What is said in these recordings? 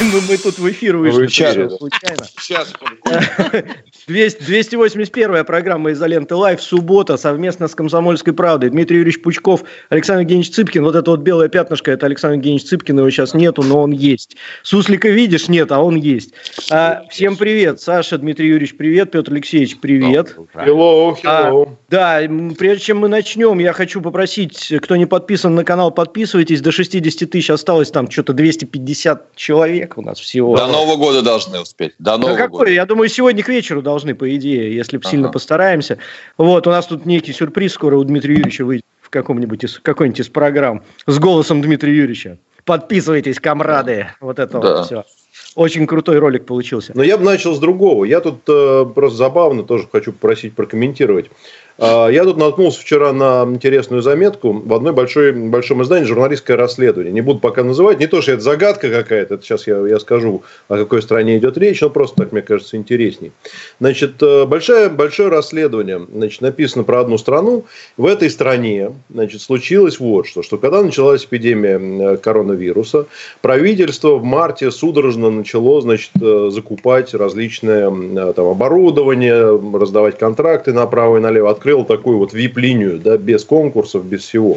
Мы, мы тут в эфир вышли. Случайно. Сейчас. 200 281 программа «Изоленты Лайв». Суббота совместно с «Комсомольской правдой». Дмитрий Юрьевич Пучков, Александр Евгеньевич Цыпкин. Вот это вот белое пятнышко, это Александр Евгеньевич Цыпкин. Его сейчас нету, но он есть. Суслика видишь? Нет, а он есть. А, всем привет. Саша, Дмитрий Юрьевич, привет. Петр Алексеевич, привет. Hello, hello. А, да, прежде чем мы начнем, я хочу попросить, кто не подписан на канал, подписывайтесь. До 60 тысяч осталось там что-то 250 человек у нас всего. До Нового года должны успеть. До Да Нового какой? года. Я думаю, сегодня к вечеру должны, по идее, если бы Ага. сильно постараемся. Вот, у нас тут некий сюрприз скоро у Дмитрия Юрьевича выйдет в каком-нибудь из, какой-нибудь из программ с голосом Дмитрия Юрьевича. Подписывайтесь, комрады. Вот это Да. вот все. Очень крутой ролик получился. Но я бы начал с другого. Я тут э, просто забавно тоже хочу попросить прокомментировать. А, Я тут наткнулся вчера на интересную заметку в одной большой, большом издании «Журналистское расследование». Не буду пока называть. Не то, что это загадка какая-то. Это сейчас я, я скажу, о какой стране идет речь. Но просто так, мне кажется, интересней. Значит, э, большое, большое расследование. Значит, написано про одну страну. В этой стране значит, случилось вот что. Что когда началась эпидемия э, коронавируса, правительство в марте судорожно начало значит, э, закупать различное там, оборудование, раздавать контракты направо и налево. Открыло такую вот VIP-линию, да, без конкурсов, без всего.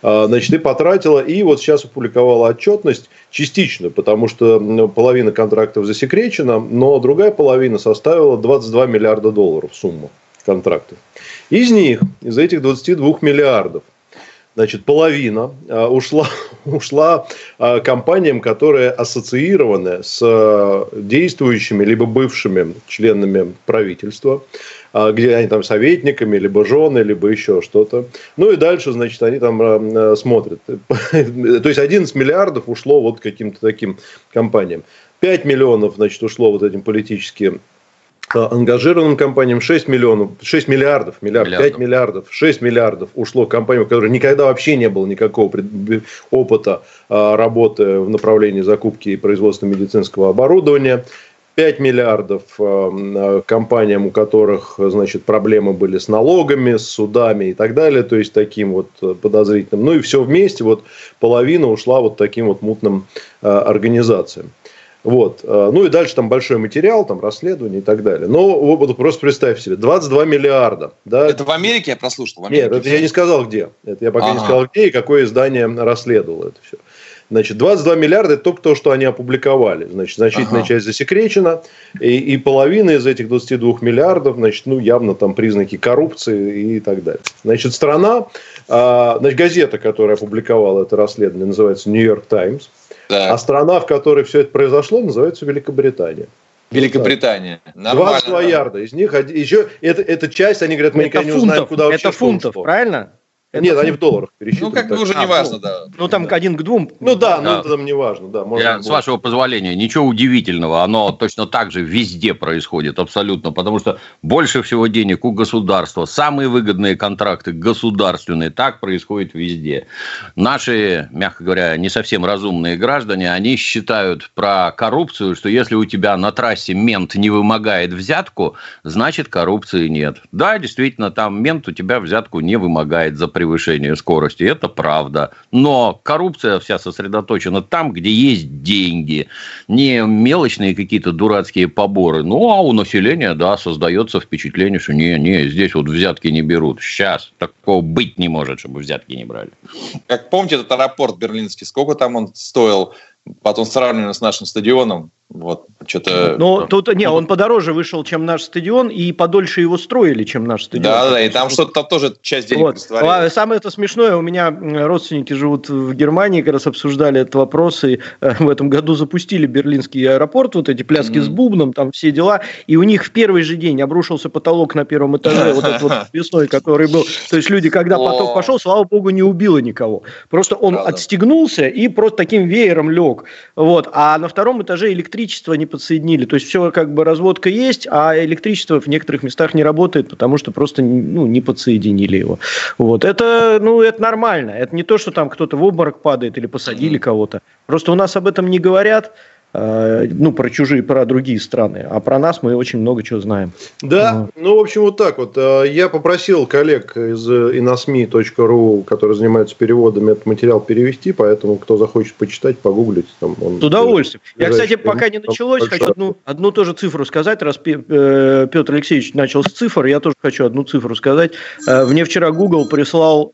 А, Значит, и потратила, и вот сейчас опубликовала отчетность частично, потому что м, половина контрактов засекречена, но другая половина составила 22 миллиарда долларов сумма контрактов. Из них, из этих 22 миллиардов, Значит, половина а, ушла, ушла а, компаниям, которые ассоциированы с а, действующими либо бывшими членами правительства, где они там советниками, либо жены, либо еще что-то. Ну и дальше, значит, они там смотрят. То есть 11 миллиардов ушло вот каким-то таким компаниям. 5 миллионов, значит, ушло вот этим политическим ангажированным компаниям 6 миллионов, 6 миллиардов, миллиард, Миллиардов. 5 миллиардов, 6 миллиардов ушло компаниям, у которых никогда вообще не было никакого опыта а, работы в направлении закупки и производства медицинского оборудования. 5 миллиардов а, а, компаниям, у которых значит, проблемы были с налогами, с судами и так далее, то есть таким вот э, подозрительным. Ну и все вместе, вот половина ушла вот таким вот мутным организациям. Вот. э, Ну и дальше там большой материал, там расследование и так далее. Но вот просто представь себе, 22 миллиарда. Да? Это в Америке я прослушал? В Америке? Нет, это я не сказал где. Это я пока не Ага. сказал где и какое издание расследовало это все. Значит, 22 миллиарда – это только то, что они опубликовали. Значит, значительная Ага. часть засекречена. И, и половина из этих 22 миллиардов, значит, ну, явно там признаки коррупции и так далее. Значит, страна, а, значит, газета, которая опубликовала это расследование, называется «Нью-Йорк Таймс». Да. А страна, в которой все это произошло, называется Великобритания. Великобритания. 22 Нормально. ярда. Из них еще это, эта часть, они говорят, мы это никогда не узнаем, фунтов, куда вообще это что фунтов, ушло. правильно? Это Нет, они в долларах Ну, пересчитывают. как бы уже А, не важно, да. Ну, там один к двум. Ну да, Да. ну это там не важно. Да, можно Я, с вашего позволения, ничего удивительного, оно точно так же везде происходит, абсолютно, потому что больше всего денег у государства, самые выгодные контракты государственные, так происходит везде. Наши, мягко говоря, не совсем разумные граждане, они считают про коррупцию, что если у тебя на трассе мент не вымогает взятку, значит коррупции нет. Да, действительно, там мент у тебя взятку не вымогает за превышение скорости, это правда. Но коррупция вся сосредоточена там, где есть деньги, не мелочные какие-то дурацкие поборы. Ну, а у населения, да, создается впечатление, что не, не, здесь вот взятки не берут. Сейчас такого быть не может, чтобы взятки не брали. Как помните этот аэропорт берлинский, сколько там он стоил? Потом сравнивали с нашим стадионом. Вот, что-то... Ну, тут, не, он подороже вышел, чем наш стадион, и подольше его строили, чем наш стадион. Да, да, и там что-то там тоже часть денег Вот. растворилась. А Самое это смешное, у меня м, родственники живут в Германии, как раз обсуждали этот вопрос, и э, в этом году запустили берлинский аэропорт, вот эти пляски с Мгм. бубном, там все дела, и у них в первый же день обрушился потолок на первом этаже, вот этот вот весной, который был. То есть люди, когда поток пошел, слава богу, не убило никого. Просто он отстегнулся и просто таким веером лег. Вот. А на втором этаже электричество электричество не подсоединили. То есть все как бы разводка есть, а электричество в некоторых местах не работает, потому что просто ну, не подсоединили его. Вот. Это, ну, это нормально. Это не то, что там кто-то в обморок падает или посадили кого-то. Просто у нас об этом не говорят. Э, ну, про чужие, про другие страны. А про нас мы очень много чего знаем. Да, ну, в общем, вот так вот. Э, я попросил коллег из inosmi.ru, которые занимаются переводами, этот материал перевести, поэтому кто захочет почитать, погуглить. Там он С удовольствием. Я, кстати, пока не началось, большой. хочу одну, одну тоже цифру сказать. Раз э, Петр Алексеевич начал с цифр, я тоже хочу одну цифру сказать. Мне вчера Google прислал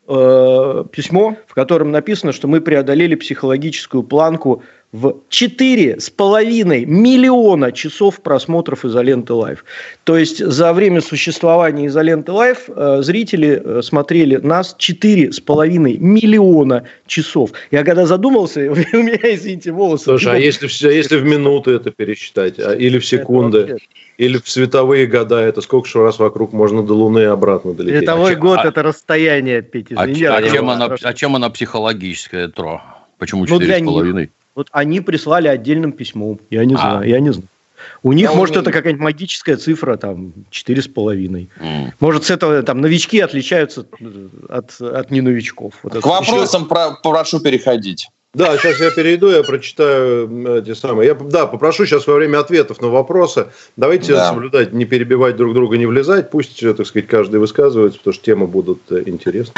письмо, в котором написано, что мы преодолели психологическую планку в 4,5 миллиона часов просмотров изоленты live. То есть за время существования изоленты live э, зрители э, смотрели нас 4,5 миллиона часов. Я когда задумался, у меня, извините, волосы... Слушай, а если, если в минуты это пересчитать, а, или в секунды, или в световые года, это сколько же раз вокруг можно до Луны и обратно долететь? Световой а, год а, – это расстояние, Петь, извини. А, а, чем она, а чем она психологическая, Тру? Почему 4,5? Ну, вот они прислали отдельным письмом. Я не а. знаю, я не знаю. У них, я может, умею. это какая-нибудь магическая цифра, там, четыре с половиной. Может, с этого там новички отличаются от, от не новичков. Вот К вопросам еще... про, прошу переходить. Да, сейчас я перейду, я прочитаю эти самые. Я, да, попрошу сейчас во время ответов на вопросы. Давайте да. соблюдать, не перебивать друг друга, не влезать. Пусть, так сказать, каждый высказывается, потому что темы будут э, интересны.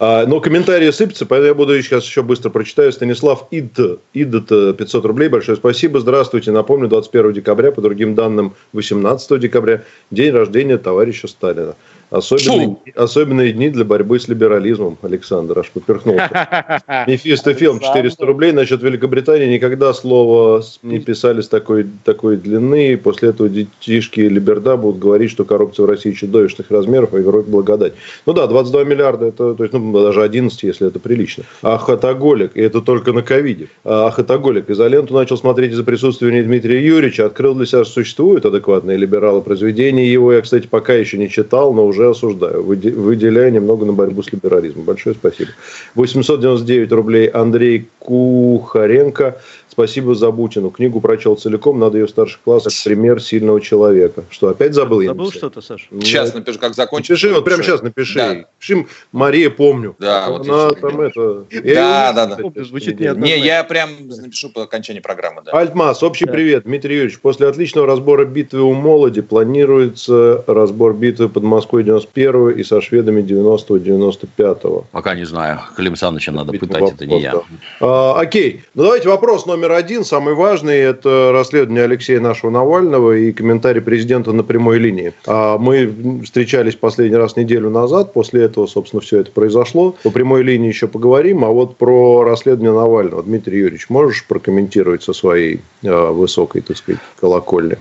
А, но комментарии сыпятся, поэтому я буду сейчас еще быстро прочитаю. Станислав Ид, Ид 500 рублей, большое спасибо. Здравствуйте. Напомню, 21 декабря, по другим данным, 18 декабря, день рождения товарища Сталина. Особенные, особенные дни для борьбы с либерализмом, Александр, аж поперхнулся. Мефисто фильм 400 рублей. Насчет Великобритании никогда слово не писали с такой, такой длины. После этого детишки Либерда будут говорить, что коррупция в России чудовищных размеров, а Европе благодать. Ну да, 22 миллиарда, это, то есть, ну, даже 11, если это прилично. Ахатоголик, и это только на ковиде. Ахатоголик. Изоленту начал смотреть из-за присутствия Дмитрия Юрьевича. Открыл для себя, что существуют адекватные либералы. Произведения его я, кстати, пока еще не читал, но уже уже осуждаю, выделяя немного на борьбу с либерализмом. Большое спасибо. 899 рублей Андрей Кухаренко. Спасибо за Бутину. Книгу прочел целиком, надо ее в старших классах. Пример сильного человека. Что, опять забыл? Забыл что-то, Саша? Сейчас напишу, как закончить. Напиши, вот прямо сейчас напиши. Да. Пиши, Мария, помню. Да, вот Она там это... Да, да, да. Звучит не, не, я прям напишу по окончании программы. Да. Альтмас, общий да. привет. Дмитрий Юрьевич, после отличного разбора битвы у Молоди планируется разбор битвы под Москвой 91 и со шведами 90-95. Пока не знаю. Клим Саныча надо пытать, это не я. А, окей. Ну, давайте вопрос номер номер один, самый важный, это расследование Алексея нашего Навального и комментарий президента на прямой линии. А мы встречались последний раз неделю назад, после этого, собственно, все это произошло. По прямой линии еще поговорим, а вот про расследование Навального. Дмитрий Юрьевич, можешь прокомментировать со своей э, высокой, так сказать, колокольни?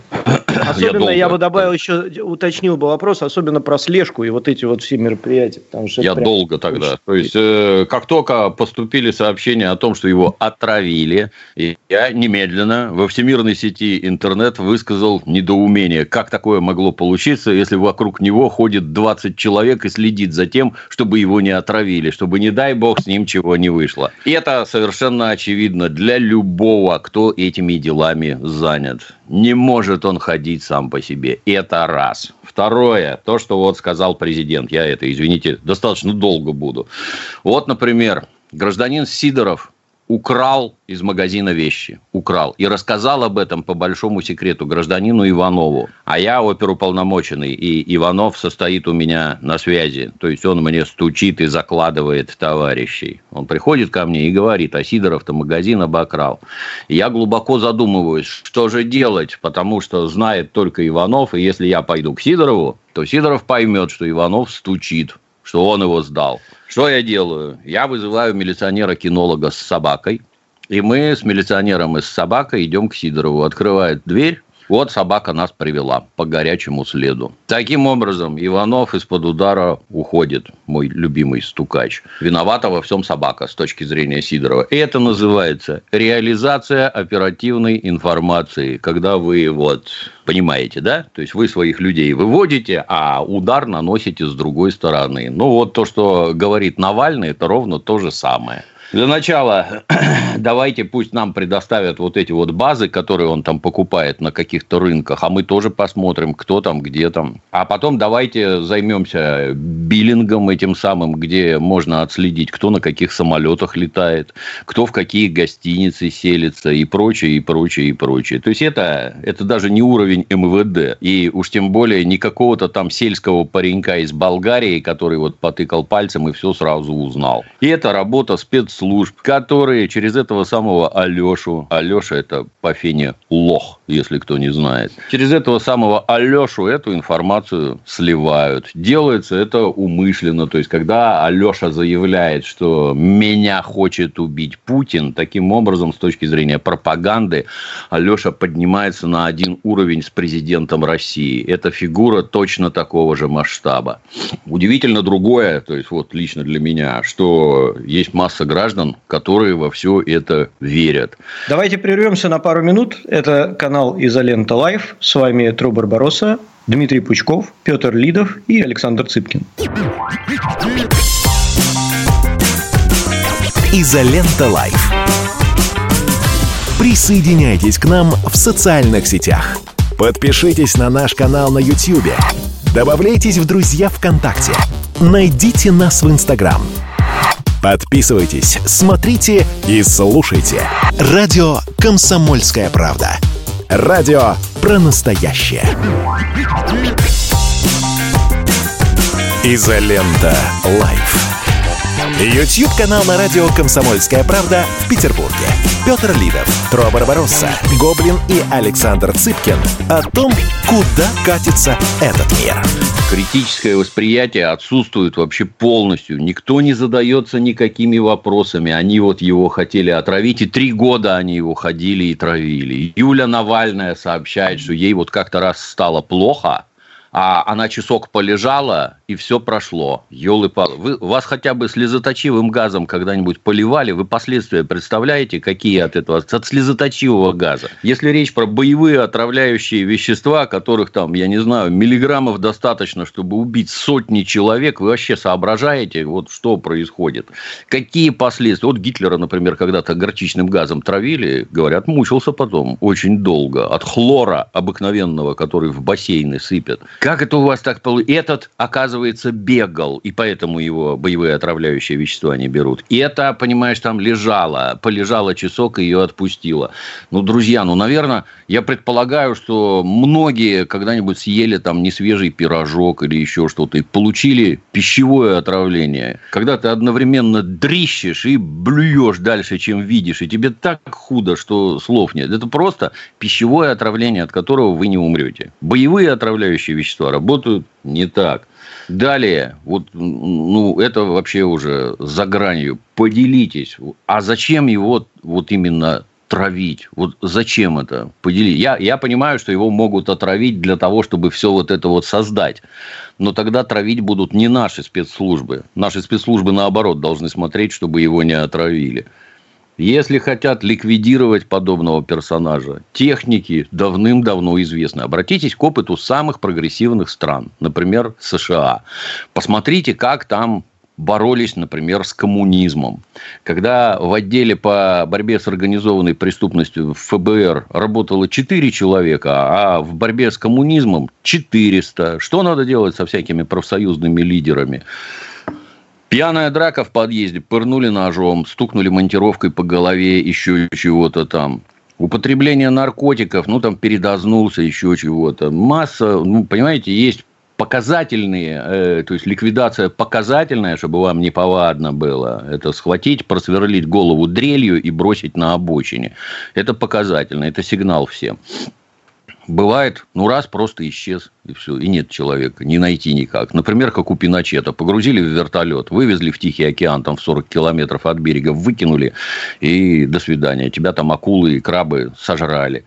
Особенно я, я бы добавил еще, уточнил бы вопрос, особенно про слежку и вот эти вот все мероприятия. Потому что я долго тогда. То есть, э, как только поступили сообщения о том, что его отравили, я немедленно во всемирной сети интернет высказал недоумение, как такое могло получиться, если вокруг него ходит 20 человек и следит за тем, чтобы его не отравили, чтобы, не дай бог, с ним чего не вышло. И это совершенно очевидно для любого, кто этими делами занят. Не может он ходить сам по себе. Это раз. Второе, то, что вот сказал президент, я это, извините, достаточно долго буду. Вот, например, гражданин Сидоров украл из магазина вещи. Украл. И рассказал об этом по большому секрету гражданину Иванову. А я оперуполномоченный, и Иванов состоит у меня на связи. То есть, он мне стучит и закладывает товарищей. Он приходит ко мне и говорит, а Сидоров-то магазин обокрал. И я глубоко задумываюсь, что же делать, потому что знает только Иванов, и если я пойду к Сидорову, то Сидоров поймет, что Иванов стучит, что он его сдал. Что я делаю? Я вызываю милиционера-кинолога с собакой, и мы с милиционером и с собакой идем к Сидорову. Открывает дверь, вот собака нас привела по горячему следу. Таким образом, Иванов из-под удара уходит, мой любимый стукач. Виновата во всем собака с точки зрения Сидорова. И это называется реализация оперативной информации, когда вы вот понимаете, да? То есть вы своих людей выводите, а удар наносите с другой стороны. Ну вот то, что говорит Навальный, это ровно то же самое. Для начала давайте пусть нам предоставят вот эти вот базы, которые он там покупает на каких-то рынках, а мы тоже посмотрим, кто там, где там. А потом давайте займемся биллингом этим самым, где можно отследить, кто на каких самолетах летает, кто в какие гостиницы селится и прочее, и прочее, и прочее. То есть это, это даже не уровень МВД. И уж тем более не какого-то там сельского паренька из Болгарии, который вот потыкал пальцем и все сразу узнал. И это работа спецслужб, которые через этого самого Алешу, Алеша это по фене лох, если кто не знает, через этого самого Алешу эту информацию сливают. Делается это умышленно. То есть, когда Алеша заявляет, что меня хочет убить Путин, таким образом, с точки зрения пропаганды, Алеша поднимается на один уровень с президентом России. Это фигура точно такого же масштаба. Удивительно другое, то есть вот лично для меня, что есть масса граждан, которые во все это верят. Давайте прервемся на пару минут. Это канал Изолента Live. С вами Тру Барбаросса, Дмитрий Пучков, Петр Лидов и Александр Цыпкин. Изолента Live. Присоединяйтесь к нам в социальных сетях. Подпишитесь на наш канал на YouTube. Добавляйтесь в друзья ВКонтакте. Найдите нас в Инстаграм. Подписывайтесь, смотрите и слушайте. Радио «Комсомольская правда». Радио про настоящее. Изолента. Live. YouTube-канал на радио «Комсомольская правда» в Петербурге. Петр Лидов, Тро Барбаросса, Гоблин и Александр Цыпкин о том, куда катится этот мир. Критическое восприятие отсутствует вообще полностью. Никто не задается никакими вопросами. Они вот его хотели отравить, и три года они его ходили и травили. Юля Навальная сообщает, что ей вот как-то раз стало плохо, а она часок полежала, и все прошло. елы палы вы Вас хотя бы слезоточивым газом когда-нибудь поливали? Вы последствия представляете, какие от этого? От слезоточивого газа. Если речь про боевые отравляющие вещества, которых там, я не знаю, миллиграммов достаточно, чтобы убить сотни человек, вы вообще соображаете, вот что происходит? Какие последствия? Вот Гитлера, например, когда-то горчичным газом травили, говорят, мучился потом очень долго. От хлора обыкновенного, который в бассейны сыпят. Как это у вас так получилось? Этот, оказывается, бегал, и поэтому его боевые отравляющие вещества не берут. И это, понимаешь, там лежало, полежало часок и ее отпустило. Ну, друзья, ну, наверное, я предполагаю, что многие когда-нибудь съели там несвежий пирожок или еще что-то и получили пищевое отравление. Когда ты одновременно дрищешь и блюешь дальше, чем видишь, и тебе так худо, что слов нет. Это просто пищевое отравление, от которого вы не умрете. Боевые отравляющие вещества вещества работают не так. Далее, вот, ну, это вообще уже за гранью. Поделитесь. А зачем его вот именно травить? Вот зачем это? Поделить. Я, я понимаю, что его могут отравить для того, чтобы все вот это вот создать. Но тогда травить будут не наши спецслужбы. Наши спецслужбы, наоборот, должны смотреть, чтобы его не отравили. Если хотят ликвидировать подобного персонажа, техники давным-давно известны. Обратитесь к опыту самых прогрессивных стран, например, США. Посмотрите, как там боролись, например, с коммунизмом. Когда в отделе по борьбе с организованной преступностью в ФБР работало 4 человека, а в борьбе с коммунизмом 400. Что надо делать со всякими профсоюзными лидерами? Пьяная драка в подъезде, пырнули ножом, стукнули монтировкой по голове, еще чего-то там. Употребление наркотиков, ну, там, передознулся, еще чего-то. Масса, ну, понимаете, есть показательные, э, то есть ликвидация показательная, чтобы вам не повадно было, это схватить, просверлить голову дрелью и бросить на обочине. Это показательно, это сигнал всем. Бывает, ну раз просто исчез, и все, и нет человека, не найти никак. Например, как у Пиночета. Погрузили в вертолет, вывезли в Тихий океан, там в 40 километров от берега, выкинули, и до свидания. Тебя там акулы и крабы сожрали.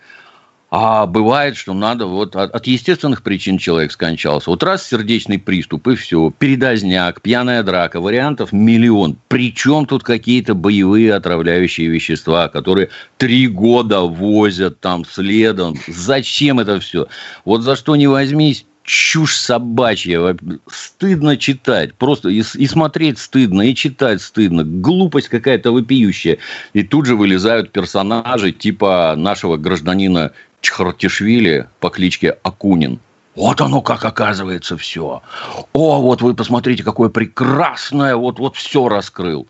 А бывает, что надо вот от, от естественных причин человек скончался. Вот раз сердечный приступ и все, передозняк, пьяная драка, вариантов миллион. Причем тут какие-то боевые отравляющие вещества, которые три года возят там следом. Зачем это все? Вот за что не возьмись, чушь собачья. Стыдно читать. Просто и, и смотреть стыдно, и читать стыдно. Глупость какая-то вопиющая. И тут же вылезают персонажи типа нашего гражданина Чхартишвили по кличке Акунин. Вот оно как оказывается все. О, вот вы посмотрите, какое прекрасное, вот, вот все раскрыл.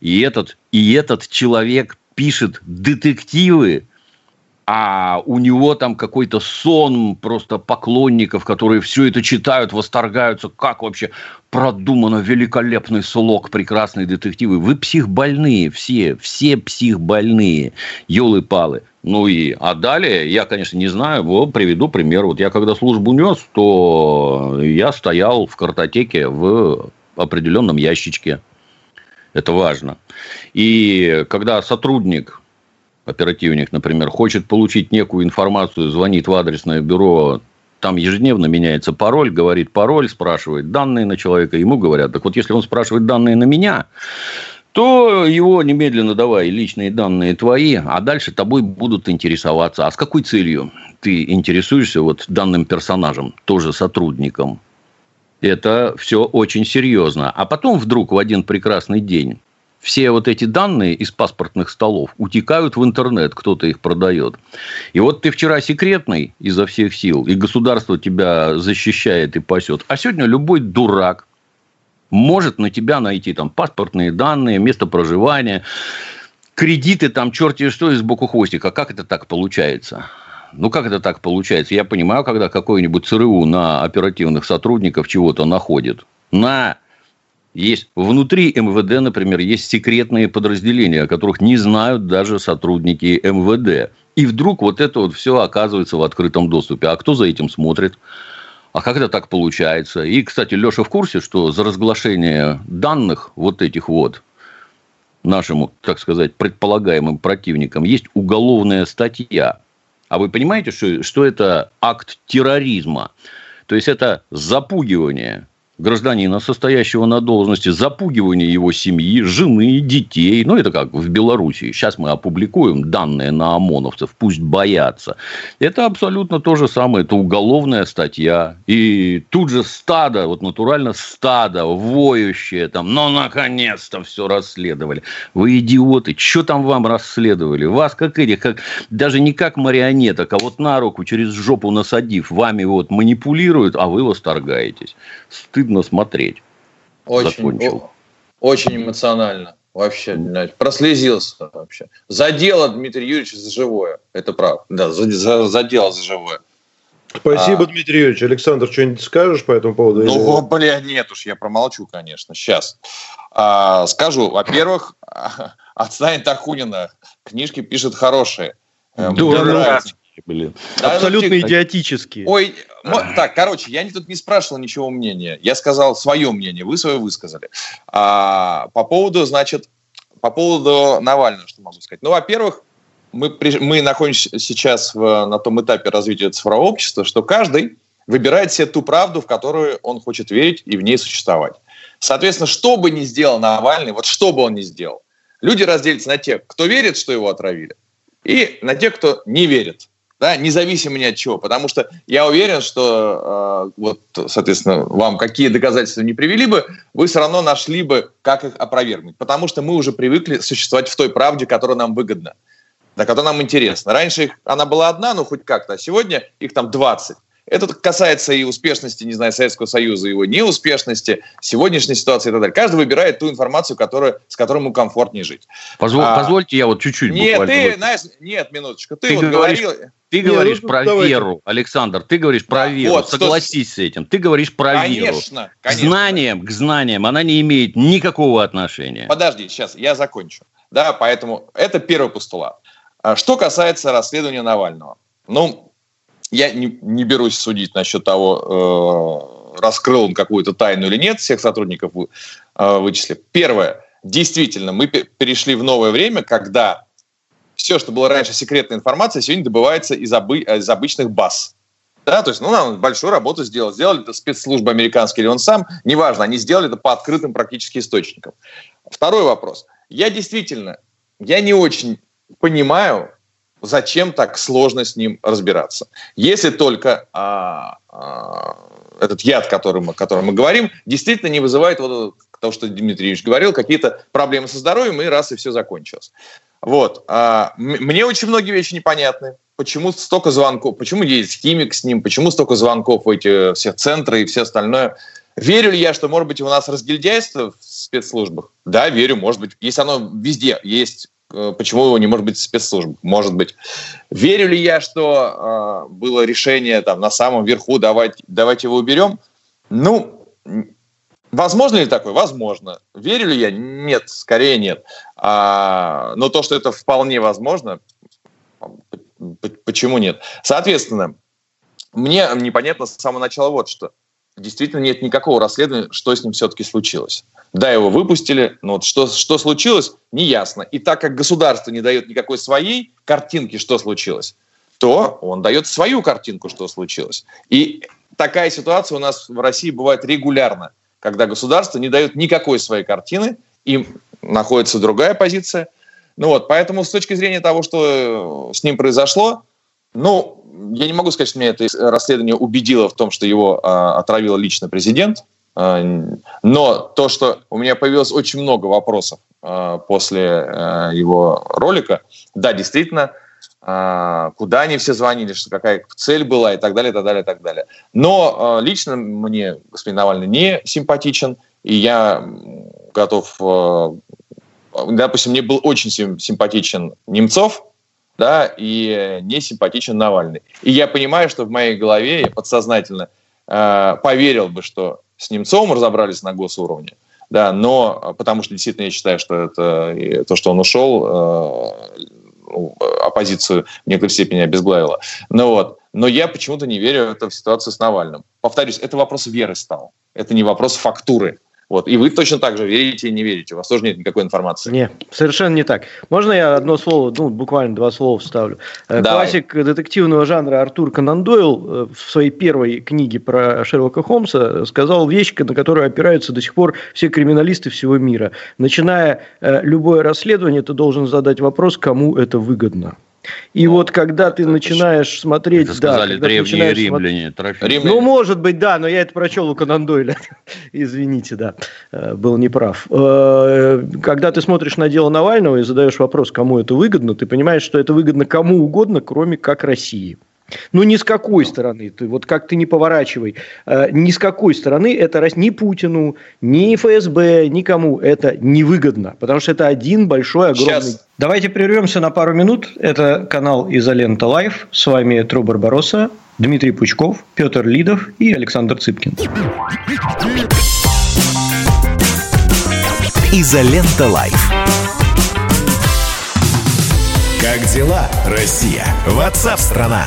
И этот, и этот человек пишет детективы а у него там какой-то сон просто поклонников, которые все это читают, восторгаются, как вообще продумано, великолепный слог, прекрасные детективы. Вы психбольные все, все психбольные, елы-палы. Ну и, а далее, я, конечно, не знаю, вот приведу пример. Вот я когда службу нес, то я стоял в картотеке в определенном ящичке. Это важно. И когда сотрудник оперативник, например, хочет получить некую информацию, звонит в адресное бюро, там ежедневно меняется пароль, говорит пароль, спрашивает данные на человека, ему говорят, так вот, если он спрашивает данные на меня, то его немедленно давай личные данные твои, а дальше тобой будут интересоваться. А с какой целью ты интересуешься вот данным персонажем, тоже сотрудником? Это все очень серьезно. А потом вдруг в один прекрасный день все вот эти данные из паспортных столов утекают в интернет, кто-то их продает. И вот ты вчера секретный изо всех сил, и государство тебя защищает и пасет. А сегодня любой дурак может на тебя найти там паспортные данные, место проживания, кредиты, там черти что из боку хвостика. Как это так получается? Ну, как это так получается? Я понимаю, когда какой-нибудь ЦРУ на оперативных сотрудников чего-то находит. На есть внутри МВД, например, есть секретные подразделения, о которых не знают даже сотрудники МВД. И вдруг вот это вот все оказывается в открытом доступе. А кто за этим смотрит? А как это так получается? И, кстати, Леша в курсе, что за разглашение данных вот этих вот нашему, так сказать, предполагаемым противникам есть уголовная статья. А вы понимаете, что, что это акт терроризма? То есть это запугивание гражданина, состоящего на должности, запугивание его семьи, жены, детей. Ну, это как в Беларуси. Сейчас мы опубликуем данные на ОМОНовцев, пусть боятся. Это абсолютно то же самое. Это уголовная статья. И тут же стадо, вот натурально стадо, воющее там, ну, наконец-то все расследовали. Вы идиоты, что там вам расследовали? Вас как этих, как, даже не как марионеток, а вот на руку через жопу насадив, вами вот манипулируют, а вы восторгаетесь. Стыдно стыдно смотреть. Очень, Закончил. очень эмоционально. Вообще, прослезился вообще. Задело Дмитрий Юрьевич за живое. Это правда. Да, задело за живое. Спасибо, а, Дмитрий Юрьевич. Александр, что-нибудь скажешь по этому поводу? Ну, или... бля, нет уж, я промолчу, конечно. Сейчас. А, скажу, во-первых, отстань Тахунина. Книжки пишет хорошие. Дурак блин. Да, Абсолютно ну, идиотические. Ой, так, короче, я тут не спрашивал ничего мнения. Я сказал свое мнение, вы свое высказали. А, по поводу, значит, по поводу Навального, что могу сказать. Ну, во-первых, мы, мы находимся сейчас в, на том этапе развития цифрового общества, что каждый выбирает себе ту правду, в которую он хочет верить и в ней существовать. Соответственно, что бы ни сделал Навальный, вот что бы он ни сделал, люди разделятся на тех, кто верит, что его отравили, и на тех, кто не верит да, независимо ни от чего, потому что я уверен, что э, вот, соответственно, вам какие доказательства не привели бы, вы все равно нашли бы, как их опровергнуть, потому что мы уже привыкли существовать в той правде, которая нам выгодна, да, которая нам интересна. Раньше их, она была одна, ну хоть как-то, а сегодня их там 20. Это касается и успешности, не знаю, Советского Союза, его неуспешности, сегодняшней ситуации и так далее. Каждый выбирает ту информацию, которую, с которой ему комфортнее жить. Позволь, а, позвольте я вот чуть-чуть Нет, ты, знаешь, нет, минуточку. Ты, ты вот говоришь, говорил... Ты ну, говоришь про давайте. веру, Александр, ты говоришь про да, веру. Вот, Согласись что... с этим. Ты говоришь про конечно, веру. Конечно. К знаниям, к знаниям она не имеет никакого отношения. Подожди, сейчас я закончу. Да, поэтому это первый постулат. А что касается расследования Навального. Ну, я не, не берусь судить насчет того, э, раскрыл он какую-то тайну или нет, всех сотрудников э, вычислив. Первое. Действительно, мы перешли в новое время, когда все, что было раньше секретной информацией, сегодня добывается из, обы, из обычных баз. Да, то есть, ну, нам большую работу сделал. Сделали это спецслужбы американские или он сам, неважно, они сделали это по открытым практически источникам. Второй вопрос. Я действительно, я не очень понимаю, зачем так сложно с ним разбираться? Если только а, а, этот яд, который мы, о котором мы говорим, действительно не вызывает вот то, что Дмитрий Ильич говорил, какие-то проблемы со здоровьем, и раз, и все закончилось. Вот. А, мне очень многие вещи непонятны. Почему столько звонков? Почему есть химик с ним? Почему столько звонков в эти все центры и все остальное? Верю ли я, что, может быть, у нас разгильдяйство в спецслужбах? Да, верю, может быть. Если оно везде есть, почему его не может быть в спецслужбах? Может быть. Верю ли я, что э, было решение там на самом верху, давать, давайте его уберем? Ну, Возможно ли такое? Возможно. Верю ли я? Нет, скорее нет. А, но то, что это вполне возможно, почему нет? Соответственно, мне непонятно с самого начала вот что. Действительно нет никакого расследования, что с ним все-таки случилось. Да, его выпустили, но вот что, что случилось, неясно. И так как государство не дает никакой своей картинки, что случилось, то он дает свою картинку, что случилось. И такая ситуация у нас в России бывает регулярно когда государство не дает никакой своей картины, им находится другая позиция. Ну вот, поэтому с точки зрения того, что с ним произошло, ну, я не могу сказать, что меня это расследование убедило в том, что его э, отравил лично президент, э, но то, что у меня появилось очень много вопросов э, после э, его ролика, да, действительно, а, куда они все звонили, что какая цель была и так далее, и так далее, и так далее. Но а, лично мне господин Навальный не симпатичен, и я готов... А, допустим, мне был очень симпатичен Немцов, да, и не симпатичен Навальный. И я понимаю, что в моей голове я подсознательно э, поверил бы, что с Немцовым разобрались на госуровне, да, но потому что действительно я считаю, что это то, что он ушел, э, ну, оппозицию в некоторой степени обезглавила. Ну, вот. Но я почему-то не верю в эту ситуацию с Навальным. Повторюсь, это вопрос веры стал. Это не вопрос фактуры. Вот. И вы точно так же верите и не верите. У вас тоже нет никакой информации. Не, совершенно не так. Можно я одно слово, ну, буквально два слова вставлю? Э, Давай. Классик детективного жанра Артур Конан Дойл э, в своей первой книге про Шерлока Холмса сказал вещь, на которую опираются до сих пор все криминалисты всего мира. Начиная э, любое расследование, ты должен задать вопрос, кому это выгодно. И ну, вот когда ты начинаешь смотреть... Это сказали да, древние римляне, смотреть, римляне. Ну, может быть, да, но я это прочел у Конан Дойля. Извините, да, э, был неправ. Э, когда ты смотришь на дело Навального и задаешь вопрос, кому это выгодно, ты понимаешь, что это выгодно кому угодно, кроме как России. Ну, ни с какой стороны, ты, вот как ты не поворачивай, э, ни с какой стороны это ни Путину, ни ФСБ, никому это невыгодно, потому что это один большой, огромный... Сейчас. Давайте прервемся на пару минут. Это канал Изолента Live. С вами Тру Барбароса, Дмитрий Пучков, Петр Лидов и Александр Цыпкин. Изолента Live. Как дела, Россия? Ватсап-страна!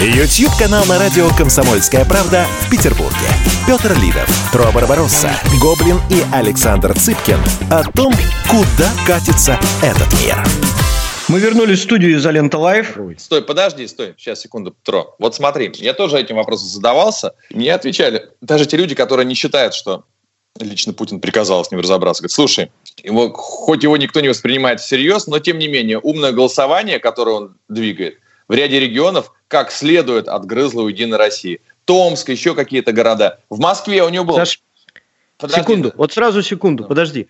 YouTube-канал на радио «Комсомольская правда» в Петербурге. Петр Лидов, Тро Барбаросса, Гоблин и Александр Цыпкин о том, куда катится этот мир. Мы вернулись в студию «Изолента Live». Стой, подожди, стой, сейчас, секунду, Тро. Вот смотри, я тоже этим вопросом задавался. Мне отвечали даже те люди, которые не считают, что лично Путин приказал с ним разобраться. Говорит, слушай, его, хоть его никто не воспринимает всерьез, но тем не менее умное голосование, которое он двигает – в ряде регионов как следует отгрызла у Единой России. Томск, еще какие-то города. В Москве у него было... Саш, подожди, секунду, вот сразу секунду, подожди.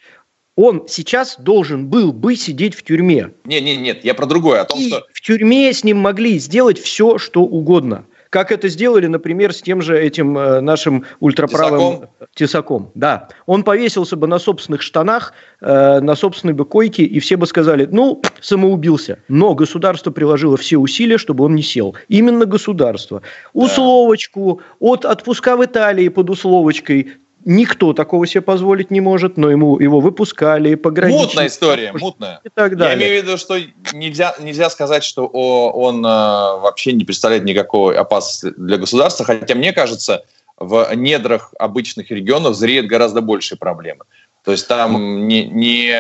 Он сейчас должен был бы сидеть в тюрьме. Нет, нет, нет, я про другое. О том, И что... в тюрьме с ним могли сделать все, что угодно как это сделали, например, с тем же этим э, нашим ультраправым Тесаком. Тесаком. Да, он повесился бы на собственных штанах, э, на собственной бы койке, и все бы сказали, ну, самоубился. Но государство приложило все усилия, чтобы он не сел. Именно государство. Условочку от отпуска в Италии под условочкой никто такого себе позволить не может, но ему его выпускали, пограничники. Мутная история, мутная. И так далее. Я имею в виду, что нельзя, нельзя сказать, что он э, вообще не представляет никакой опасности для государства, хотя мне кажется, в недрах обычных регионов зреет гораздо большие проблемы. То есть там не, не,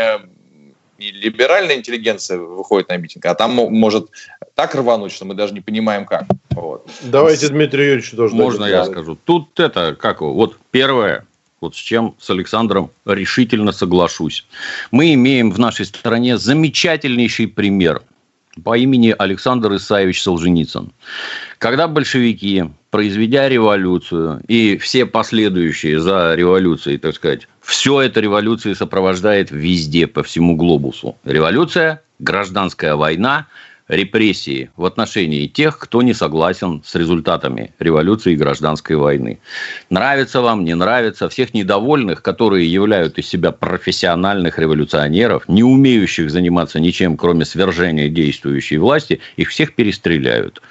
не либеральная интеллигенция выходит на митинг, а там может так рвануть, что мы даже не понимаем как. Вот. Давайте Дмитрий Юрьевич тоже. Можно я скажу? Тут это, как вот первое, вот с чем с Александром решительно соглашусь. Мы имеем в нашей стране замечательнейший пример по имени Александр Исаевич Солженицын. Когда большевики, произведя революцию, и все последующие за революцией, так сказать, все это революции сопровождает везде, по всему глобусу. Революция, гражданская война – репрессии в отношении тех, кто не согласен с результатами революции и гражданской войны. Нравится вам, не нравится, всех недовольных, которые являют из себя профессиональных революционеров, не умеющих заниматься ничем, кроме свержения действующей власти, их всех перестреляют.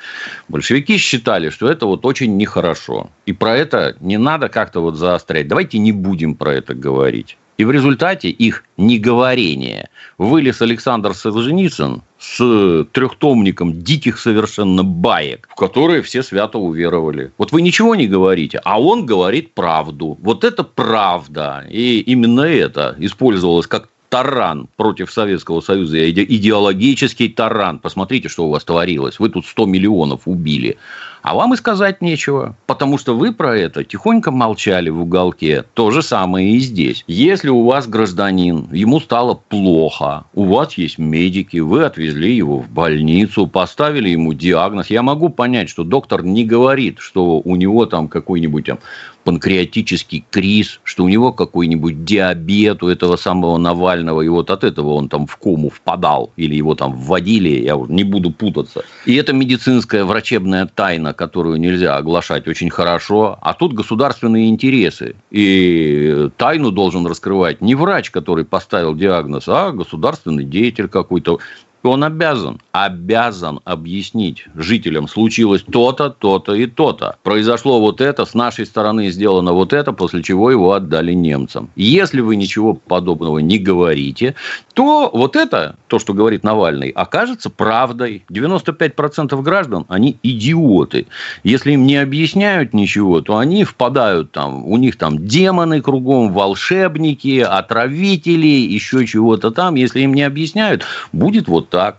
Большевики считали, что это вот очень нехорошо. И про это не надо как-то вот заострять. Давайте не будем про это говорить. И в результате их неговорения вылез Александр Солженицын с трехтомником диких совершенно баек, в которые все свято уверовали. Вот вы ничего не говорите, а он говорит правду. Вот это правда. И именно это использовалось как таран против Советского Союза, идеологический таран. Посмотрите, что у вас творилось. Вы тут 100 миллионов убили. А вам и сказать нечего, потому что вы про это тихонько молчали в уголке. То же самое и здесь. Если у вас гражданин, ему стало плохо, у вас есть медики, вы отвезли его в больницу, поставили ему диагноз. Я могу понять, что доктор не говорит, что у него там какой-нибудь там панкреатический криз, что у него какой-нибудь диабет у этого самого Навального, и вот от этого он там в кому впадал, или его там вводили, я уже не буду путаться. И это медицинская врачебная тайна, которую нельзя оглашать очень хорошо, а тут государственные интересы. И тайну должен раскрывать не врач, который поставил диагноз, а государственный деятель какой-то он обязан, обязан объяснить жителям, случилось то-то, то-то и то-то. Произошло вот это, с нашей стороны сделано вот это, после чего его отдали немцам. Если вы ничего подобного не говорите, то вот это, то, что говорит Навальный, окажется правдой. 95% граждан, они идиоты. Если им не объясняют ничего, то они впадают там, у них там демоны кругом, волшебники, отравители, еще чего-то там. Если им не объясняют, будет вот так.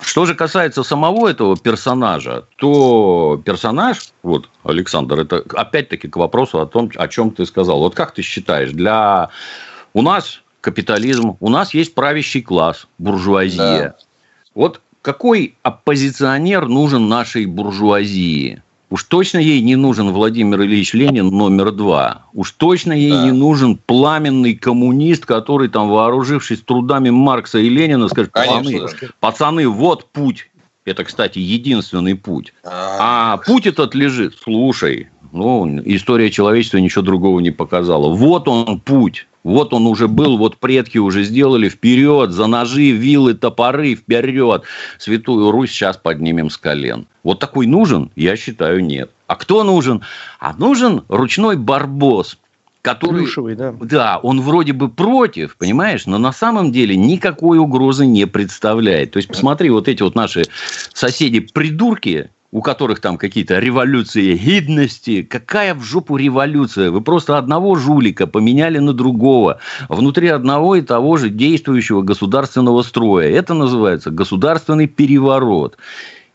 Что же касается самого этого персонажа, то персонаж, вот, Александр, это опять-таки к вопросу о том, о чем ты сказал. Вот как ты считаешь, для... У нас капитализм, у нас есть правящий класс, буржуазия. Да. Вот какой оппозиционер нужен нашей буржуазии? Уж точно ей не нужен Владимир Ильич Ленин номер два. Уж точно ей да. не нужен пламенный коммунист, который там, вооружившись трудами Маркса и Ленина, скажет, пацаны, пацаны, вот путь. Это, кстати, единственный путь. А, а путь этот лежит. Слушай, ну, история человечества ничего другого не показала. Вот он путь. Вот он уже был, вот предки уже сделали вперед, за ножи, вилы, топоры, вперед. Святую Русь сейчас поднимем с колен. Вот такой нужен? Я считаю, нет. А кто нужен? А нужен ручной барбос, который... Плюшевый, да. Да, он вроде бы против, понимаешь, но на самом деле никакой угрозы не представляет. То есть, посмотри, вот эти вот наши соседи-придурки, у которых там какие-то революции гидности. Какая в жопу революция? Вы просто одного жулика поменяли на другого внутри одного и того же действующего государственного строя. Это называется государственный переворот.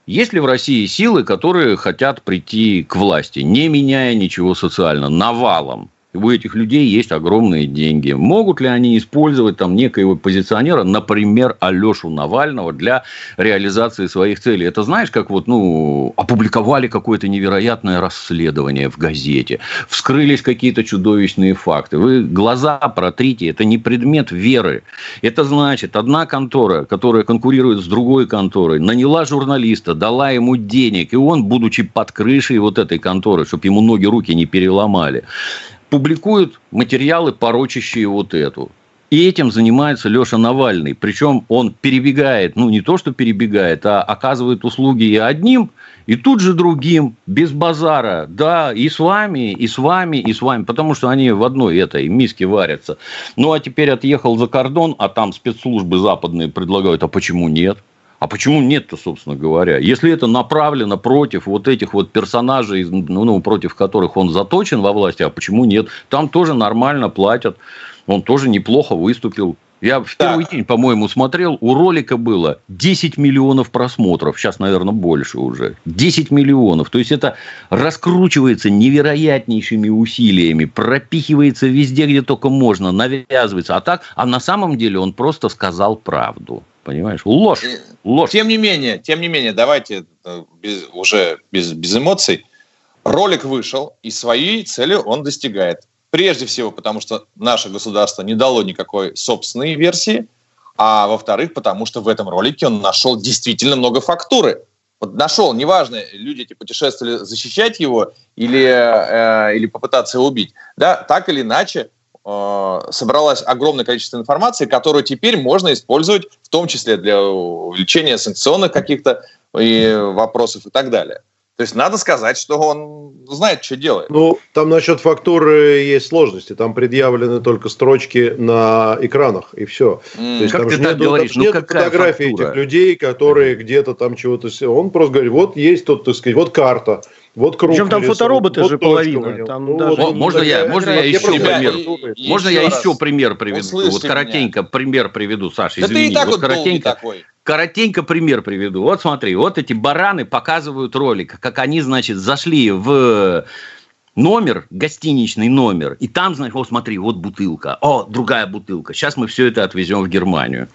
Есть ли в России силы, которые хотят прийти к власти, не меняя ничего социально, навалом? У этих людей есть огромные деньги. Могут ли они использовать там некоего позиционера, например, Алешу Навального для реализации своих целей? Это знаешь, как вот, ну, опубликовали какое-то невероятное расследование в газете, вскрылись какие-то чудовищные факты. Вы глаза протрите, это не предмет веры. Это значит, одна контора, которая конкурирует с другой конторой, наняла журналиста, дала ему денег, и он, будучи под крышей вот этой конторы, чтобы ему ноги, руки не переломали, публикуют материалы, порочащие вот эту. И этим занимается Леша Навальный. Причем он перебегает, ну не то, что перебегает, а оказывает услуги и одним, и тут же другим, без базара. Да, и с вами, и с вами, и с вами. Потому что они в одной этой миске варятся. Ну, а теперь отъехал за кордон, а там спецслужбы западные предлагают, а почему нет? А почему нет-то, собственно говоря? Если это направлено против вот этих вот персонажей, ну, ну, против которых он заточен во власти, а почему нет? Там тоже нормально платят. Он тоже неплохо выступил. Я в первый так. день, по-моему, смотрел, у ролика было 10 миллионов просмотров. Сейчас, наверное, больше уже. 10 миллионов. То есть, это раскручивается невероятнейшими усилиями, пропихивается везде, где только можно, навязывается. А так, а на самом деле он просто сказал правду. Понимаешь? Ложь. Ложь. Тем не менее, тем не менее, давайте э, без, уже без, без эмоций. Ролик вышел, и своей цели он достигает. Прежде всего, потому что наше государство не дало никакой собственной версии, а во-вторых, потому что в этом ролике он нашел действительно много фактуры. Вот нашел, неважно, люди эти путешествовали защищать его или, э, или попытаться его убить. Да, так или иначе, Э, собралось огромное количество информации, которую теперь можно использовать в том числе для увеличения санкционных каких-то и вопросов и так далее. То есть надо сказать, что он знает, что делает. Ну, там насчет фактуры есть сложности. Там предъявлены только строчки на экранах, и все. Mm. То есть, как там ты так нету, говоришь? Там ну, нет фотографий фактура? этих людей, которые mm. где-то там чего-то... Он просто говорит, вот есть тут, так сказать, вот карта. Вот круг Причем там фотороботы вот же половина. Там ну, даже вот, можно я, можно я еще пример? Можно я еще пример приведу? Вот коротенько пример приведу, Саша, извини. Да ты и так вот коротенько. такой. Коротенько пример приведу. Вот смотри, вот эти бараны показывают ролик, как они, значит, зашли в номер, гостиничный номер, и там, значит, вот смотри, вот бутылка, о, другая бутылка, сейчас мы все это отвезем в Германию.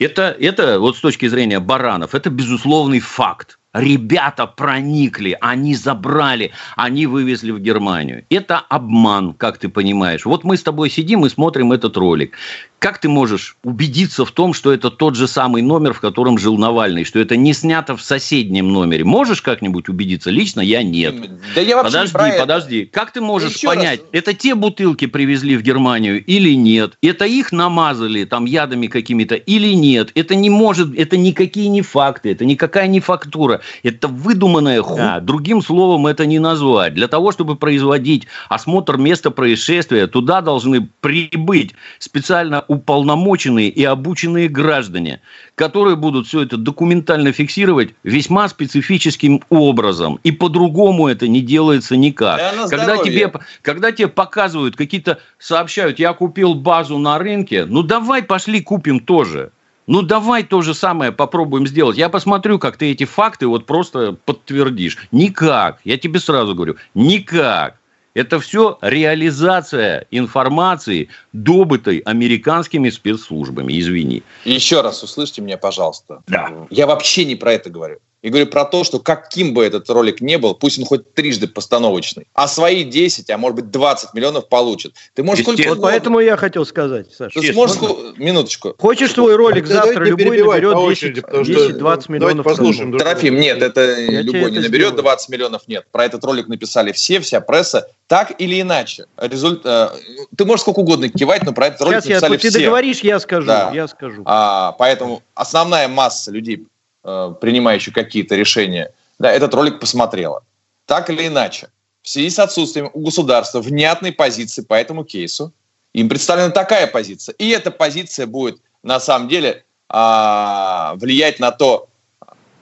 Это, это вот с точки зрения баранов, это безусловный факт. Ребята проникли, они забрали, они вывезли в Германию. Это обман, как ты понимаешь. Вот мы с тобой сидим и смотрим этот ролик. Как ты можешь убедиться в том, что это тот же самый номер, в котором жил Навальный, что это не снято в соседнем номере? Можешь как-нибудь убедиться? Лично я нет. Да я вообще подожди, не про подожди. Это. Как ты можешь Еще понять, раз. это те бутылки привезли в Германию или нет? Это их намазали там ядами какими-то или нет? Это не может, это никакие не факты, это никакая не фактура. Это выдуманная хуйня. Другим словом это не назвать. Для того, чтобы производить осмотр места происшествия, туда должны прибыть специально уполномоченные и обученные граждане, которые будут все это документально фиксировать весьма специфическим образом. И по-другому это не делается никак. Да когда, тебе, когда тебе показывают, какие-то сообщают, я купил базу на рынке, ну давай пошли купим тоже. Ну, давай то же самое попробуем сделать. Я посмотрю, как ты эти факты вот просто подтвердишь. Никак. Я тебе сразу говорю, никак. Это все реализация информации, добытой американскими спецслужбами. Извини. Еще раз услышьте меня, пожалуйста. Да. Я вообще не про это говорю. И говорю про то, что каким бы этот ролик ни был, пусть он хоть трижды постановочный, а свои 10, а может быть 20 миллионов получит. Ты можешь сколько Вот поэтому я хотел сказать, Саша. Ты сможешь... Минуточку. Хочешь твой ролик ну, завтра, любой наберет 10-20 миллионов. послушаем. Трофим, нет, это я любой не наберет сделаю. 20 миллионов, нет. Про этот ролик написали все, вся пресса. Так или иначе. Результ... Э, ты можешь сколько угодно кивать, но про этот ролик Сейчас написали я, все. Ты договоришь, я скажу. Да. Я скажу. А, поэтому основная масса людей Э, принимающих какие-то решения, да, этот ролик посмотрела. Так или иначе, в связи с отсутствием у государства внятной позиции по этому кейсу, им представлена такая позиция. И эта позиция будет на самом деле а, влиять на то,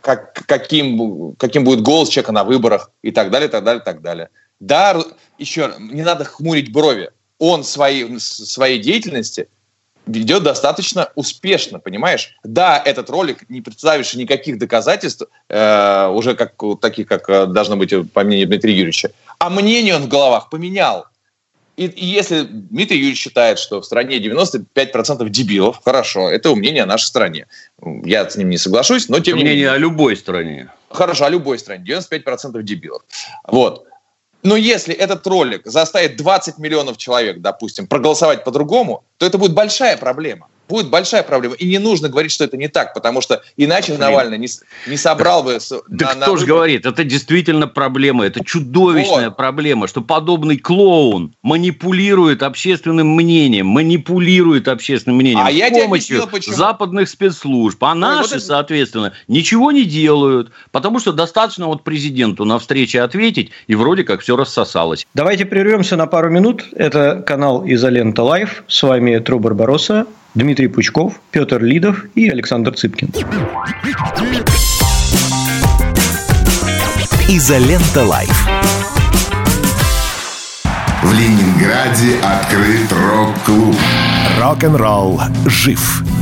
как, каким, каким будет голос человека на выборах и так далее, так далее, так далее. Да, еще не надо хмурить брови. Он своей, своей деятельности ведет достаточно успешно, понимаешь? Да, этот ролик, не представивший никаких доказательств, э, уже как таких, как э, должно быть по мнению Дмитрия Юрьевича, а мнение он в головах поменял. И, и если Дмитрий Юрьевич считает, что в стране 95% дебилов, хорошо, это мнение о нашей стране. Я с ним не соглашусь, но тем это не менее... Мнение о любой стране. Хорошо, о любой стране. 95% дебилов. Вот. Но если этот ролик заставит 20 миллионов человек, допустим, проголосовать по-другому, то это будет большая проблема. Будет большая проблема. И не нужно говорить, что это не так, потому что иначе Блин. Навальный не, не собрал бы... Да на, кто на же говорит, это действительно проблема, это чудовищная вот. проблема, что подобный клоун манипулирует общественным мнением, манипулирует общественным мнением а с я помощью объяснил, западных спецслужб. А Ой, наши, вот соответственно, ничего не делают, потому что достаточно вот президенту на встрече ответить, и вроде как все рассосалось. Давайте прервемся на пару минут. Это канал Изолента Live. С вами Тру Барбароса. Дмитрий Пучков, Петр Лидов и Александр Цыпкин. Изолента Live. В Ленинграде открыт рок-клуб. Рок-н-ролл жив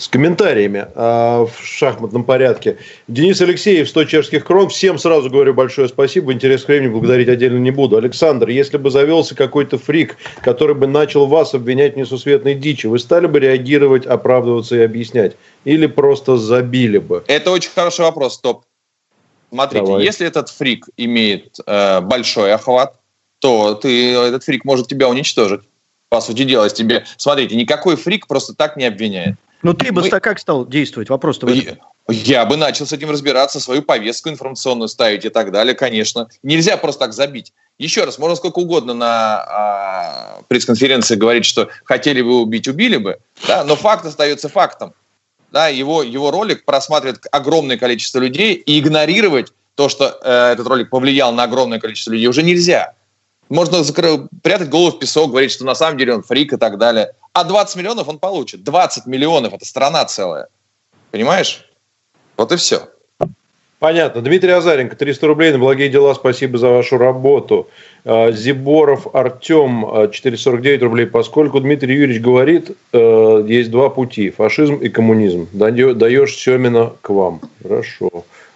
с комментариями а, в шахматном порядке. Денис Алексеев, 100 чешских крон. Всем сразу говорю большое спасибо. Интерес к времени благодарить отдельно не буду. Александр, если бы завелся какой-то фрик, который бы начал вас обвинять в несусветной дичи, вы стали бы реагировать, оправдываться и объяснять? Или просто забили бы? Это очень хороший вопрос, Стоп. Смотрите, Давай. если этот фрик имеет э, большой охват, то ты, этот фрик может тебя уничтожить. По сути дела, тебе... Смотрите, никакой фрик просто так не обвиняет. Ну ты бы Мы... как стал действовать? Вопрос-то в этом. Я бы начал с этим разбираться, свою повестку информационную ставить и так далее, конечно. Нельзя просто так забить. Еще раз, можно сколько угодно на а, пресс-конференции говорить, что хотели бы убить, убили бы, да, но факт остается фактом. Да, его, его ролик просматривает огромное количество людей, и игнорировать то, что э, этот ролик повлиял на огромное количество людей, уже нельзя. Можно прятать голову в песок, говорить, что на самом деле он фрик и так далее. А 20 миллионов он получит. 20 миллионов – это страна целая. Понимаешь? Вот и все. Понятно. Дмитрий Азаренко, 300 рублей на благие дела. Спасибо за вашу работу. А, Зиборов Артем, 449 рублей. Поскольку Дмитрий Юрьевич говорит, э, есть два пути. Фашизм и коммунизм. Даешь Семина к вам. Хорошо.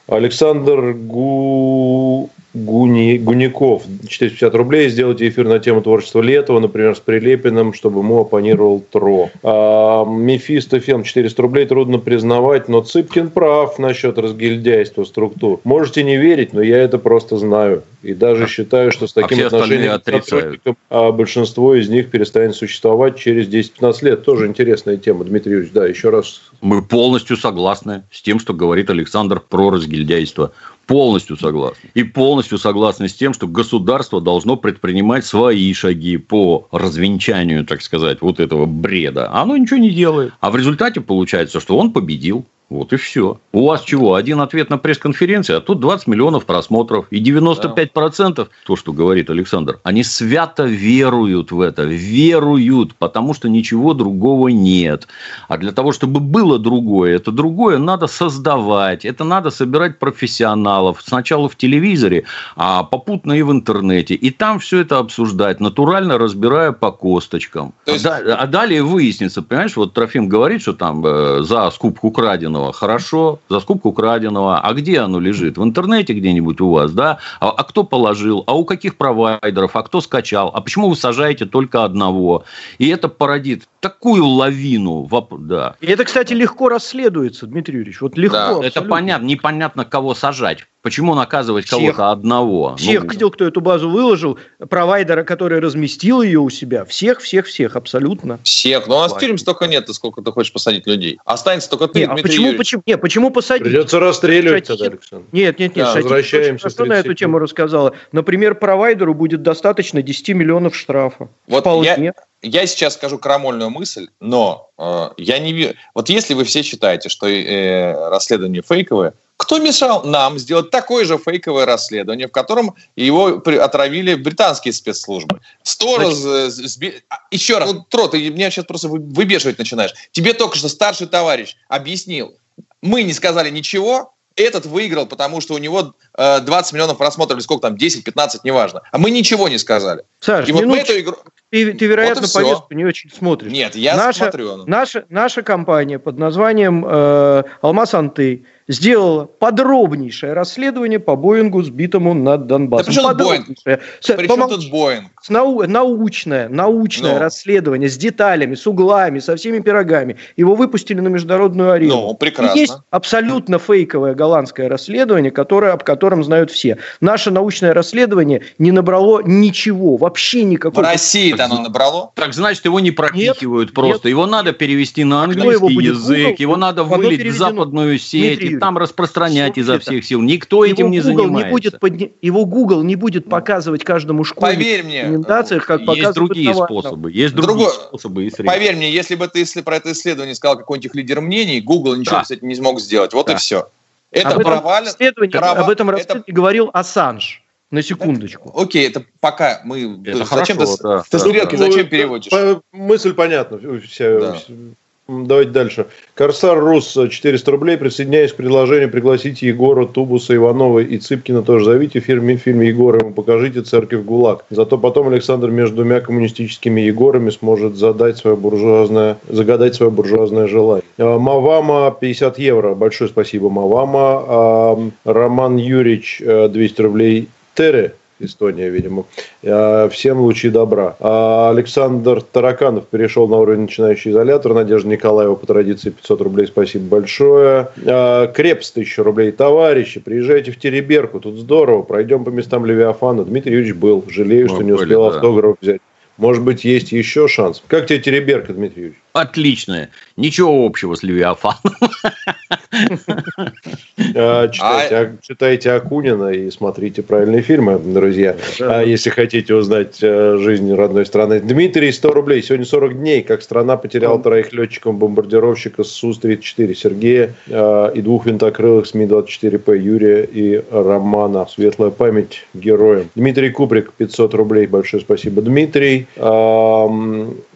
Александр Гу... Гуни, Гуников, 450 рублей, сделайте эфир на тему творчества Летова, например, с Прилепиным, чтобы ему оппонировал Тро. А, Мефисто Филм, 400 рублей, трудно признавать, но Цыпкин прав насчет разгильдяйства структур. Можете не верить, но я это просто знаю. И даже считаю, что с а таким а отношением а большинство из них перестанет существовать через 10-15 лет. Тоже интересная тема, Дмитрий Юрьевич. Да, еще раз. Мы полностью согласны с тем, что говорит Александр про разгильдяйство. Полностью согласны. И полностью согласны с тем, что государство должно предпринимать свои шаги по развенчанию, так сказать, вот этого бреда. Оно ничего не делает. А в результате получается, что он победил. Вот и все. У вас чего? Один ответ на пресс-конференции, а тут 20 миллионов просмотров. И 95% да. то, что говорит Александр, они свято веруют в это. Веруют, потому что ничего другого нет. А для того, чтобы было другое, это другое надо создавать. Это надо собирать профессионалов. Сначала в телевизоре, а попутно и в интернете. И там все это обсуждать, натурально разбирая по косточкам. есть... а, а далее выяснится, понимаешь, вот Трофим говорит, что там э, за скупку краден краденого, хорошо, за скупку краденого, а где оно лежит? В интернете где-нибудь у вас, да? А, а кто положил? А у каких провайдеров? А кто скачал? А почему вы сажаете только одного? И это породит такую лавину. Да. И это, кстати, легко расследуется, Дмитрий Юрьевич. Вот легко. Да. Это понятно, непонятно, кого сажать. Почему наказывать Всех. кого-то одного? Всех Ну, видел, кто эту базу выложил, провайдера, который разместил ее у себя. Всех, всех, всех, абсолютно. Всех. Но у нас в Хватит. тюрьме столько нет, сколько ты хочешь посадить людей. Останется только ты, Не, а Дмитрий почему, Юрьевич. почему, не, почему посадить? Придется расстреливать тогда, Александр. Нет, нет, нет, Да, Шатихин возвращаемся хорошо на 30 эту тему рассказала. Например, провайдеру будет достаточно 10 миллионов штрафа. Вот Вполне. я, я сейчас скажу крамольную мысль, но э, я не вижу... Вот если вы все считаете, что э, расследование фейковое, кто мешал нам сделать такое же фейковое расследование, в котором его отравили британские спецслужбы? Сто Значит- раз... э, а, Еще раз, ну, Тро, ты меня сейчас просто вы- выбешивать начинаешь. Тебе только что старший товарищ объяснил, мы не сказали ничего, этот выиграл, потому что у него э, 20 миллионов просмотров, или сколько там, 10-15, неважно. А мы ничего не сказали. Саш, И вот мы эту игру... ты, ты, вероятно, Вот повестку не очень смотришь. Нет, я наша, смотрю. Наша, наша компания под названием э, «Алмаз Анты» сделала подробнейшее расследование по Боингу, сбитому над Донбассом. Да Боинг? Подробнейшее. С- При чем помолчи. тут Боинг? Нау- научное, научное Ну. расследование с деталями, с углами, со всеми пирогами. Его выпустили на международную арену. Ну, прекрасно. И есть абсолютно фейковое голландское расследование, которое, об котором знают все. Наше научное расследование не набрало ничего, вообще В никакого. России-то оно набрало. Так значит, его не пропихивают просто. Его надо перевести на английский его язык, Google? его надо вылить в западную сеть, Дмитрий и там распространять изо всех сил. Никто этим не Google занимается. будет подня- Его Google не будет показывать каждому школьнику Поверь в мне, рекомендациях, как Есть другие способы. Есть другие Другое- способы и средства. Поверь мне, если бы ты если про это исследование сказал какой-нибудь лидер мнений, Google ничего Да. с этим не смог сделать. Вот и Да. все. Это об этом провален. расследовании, права- об этом это- говорил Ассанж. На секундочку. Окей, это пока мы... Это зачем хорошо, ты, да. ты Да, стрелки Ну, зачем э, переводишь? Мысль понятна. Вся- Да. Давайте дальше. Корсар Рус, э, 400 рублей. Присоединяюсь к предложению пригласить Егора, Тубуса, Иванова и Цыпкина тоже. Зовите в фильме, фильме Егора, ему покажите церковь ГУЛАГ. Зато потом Александр между двумя коммунистическими Егорами сможет задать свое буржуазное, загадать свое буржуазное желание. А, Мавама 50 евро. Большое спасибо, Мавама. А, Роман Юрьевич э, 200 рублей. Тере. Эстония, видимо. А, Всем лучи добра. А Александр Тараканов перешел на уровень начинающий изолятор. Надежда Николаева по традиции 500 рублей. Спасибо большое. А, Крепс 1000 рублей. Товарищи, приезжайте в Тереберку. Тут здорово. Пройдем по местам Левиафана. Дмитрий Юрьевич был. Жалею, что Мы не были, успел да. автограф взять. Может быть, есть еще шанс. Как тебе Тереберка, Дмитрий Юрьевич? Отличное. Ничего общего с Левиафаном. А, Читайте, а- читайте Акунина и смотрите правильные фильмы, друзья. А Если хотите узнать э, жизнь родной страны. Дмитрий, 100 рублей. Сегодня 40 дней, как страна потеряла троих летчиков бомбардировщика с Су-34 Сергея э, и двух винтокрылых с Ми-24П Юрия и Романа. Светлая память героям. Дмитрий Куприк, 500 рублей. Большое спасибо, Дмитрий.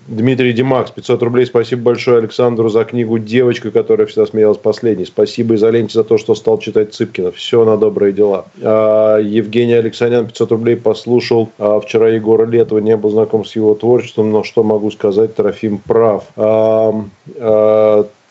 Дмитрий Димакс, 500 рублей. Спасибо большое Александру за книгу «Девочка», которая всегда смеялась последней. Спасибо Изоленте за то, что стал читать Цыпкина. Все на добрые дела. А, Евгений Александр 500 рублей послушал. А, вчера Егора Летова не был знаком с его творчеством, но что могу сказать, Трофим прав. А,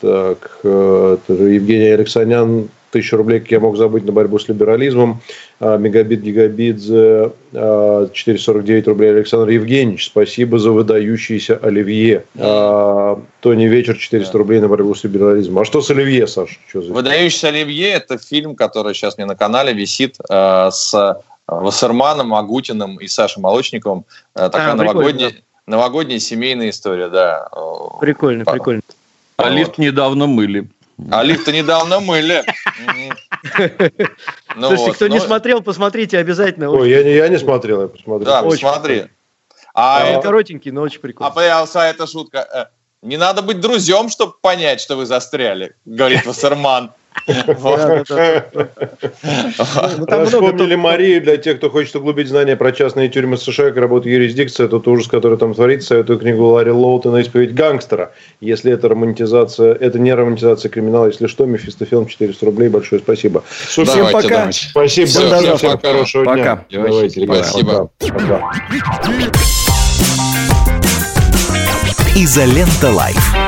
так, э, Евгений Александр тысячу рублей, как я мог забыть, на борьбу с либерализмом. А, Мегабит Гигабидзе, а, 449 рублей. Александр Евгеньевич, спасибо за выдающийся оливье. А, Тони Вечер, 400 рублей на борьбу с либерализмом. А что с оливье, Саш? Что за... Выдающийся Оливье – это фильм, который сейчас мне на канале висит э, с Вассерманом, Агутиным и Сашей Молочниковым. Э, такая А, новогодняя, новогодняя семейная история, да. Э, Прикольно, прикольно. А лифт недавно мыли. А лифт-то недавно мыли. Ну Слушайте, кто не ну, смотрел, посмотрите обязательно. Ой, я не, я не смотрел, я посмотрел. Да, посмотри. А, Он это- коротенький, но очень а прикольно. появился эта шутка. э, Не надо быть друзьям, чтобы понять, что вы застряли, говорит Вассерман. Ну, много вспомнили Марию, для тех, кто хочет углубить знания про частные тюрьмы США, как работает юрисдикция, тот ужас, который там творится, советую книгу Ларри Лоутона «Исповедь гангстера». Если это романтизация, это не романтизация криминала, если что, Мефистофилм 400 рублей, большое спасибо. Всем пока. Спасибо, всем, хорошего дня. Давайте, ребята, Спасибо. Изолента Live.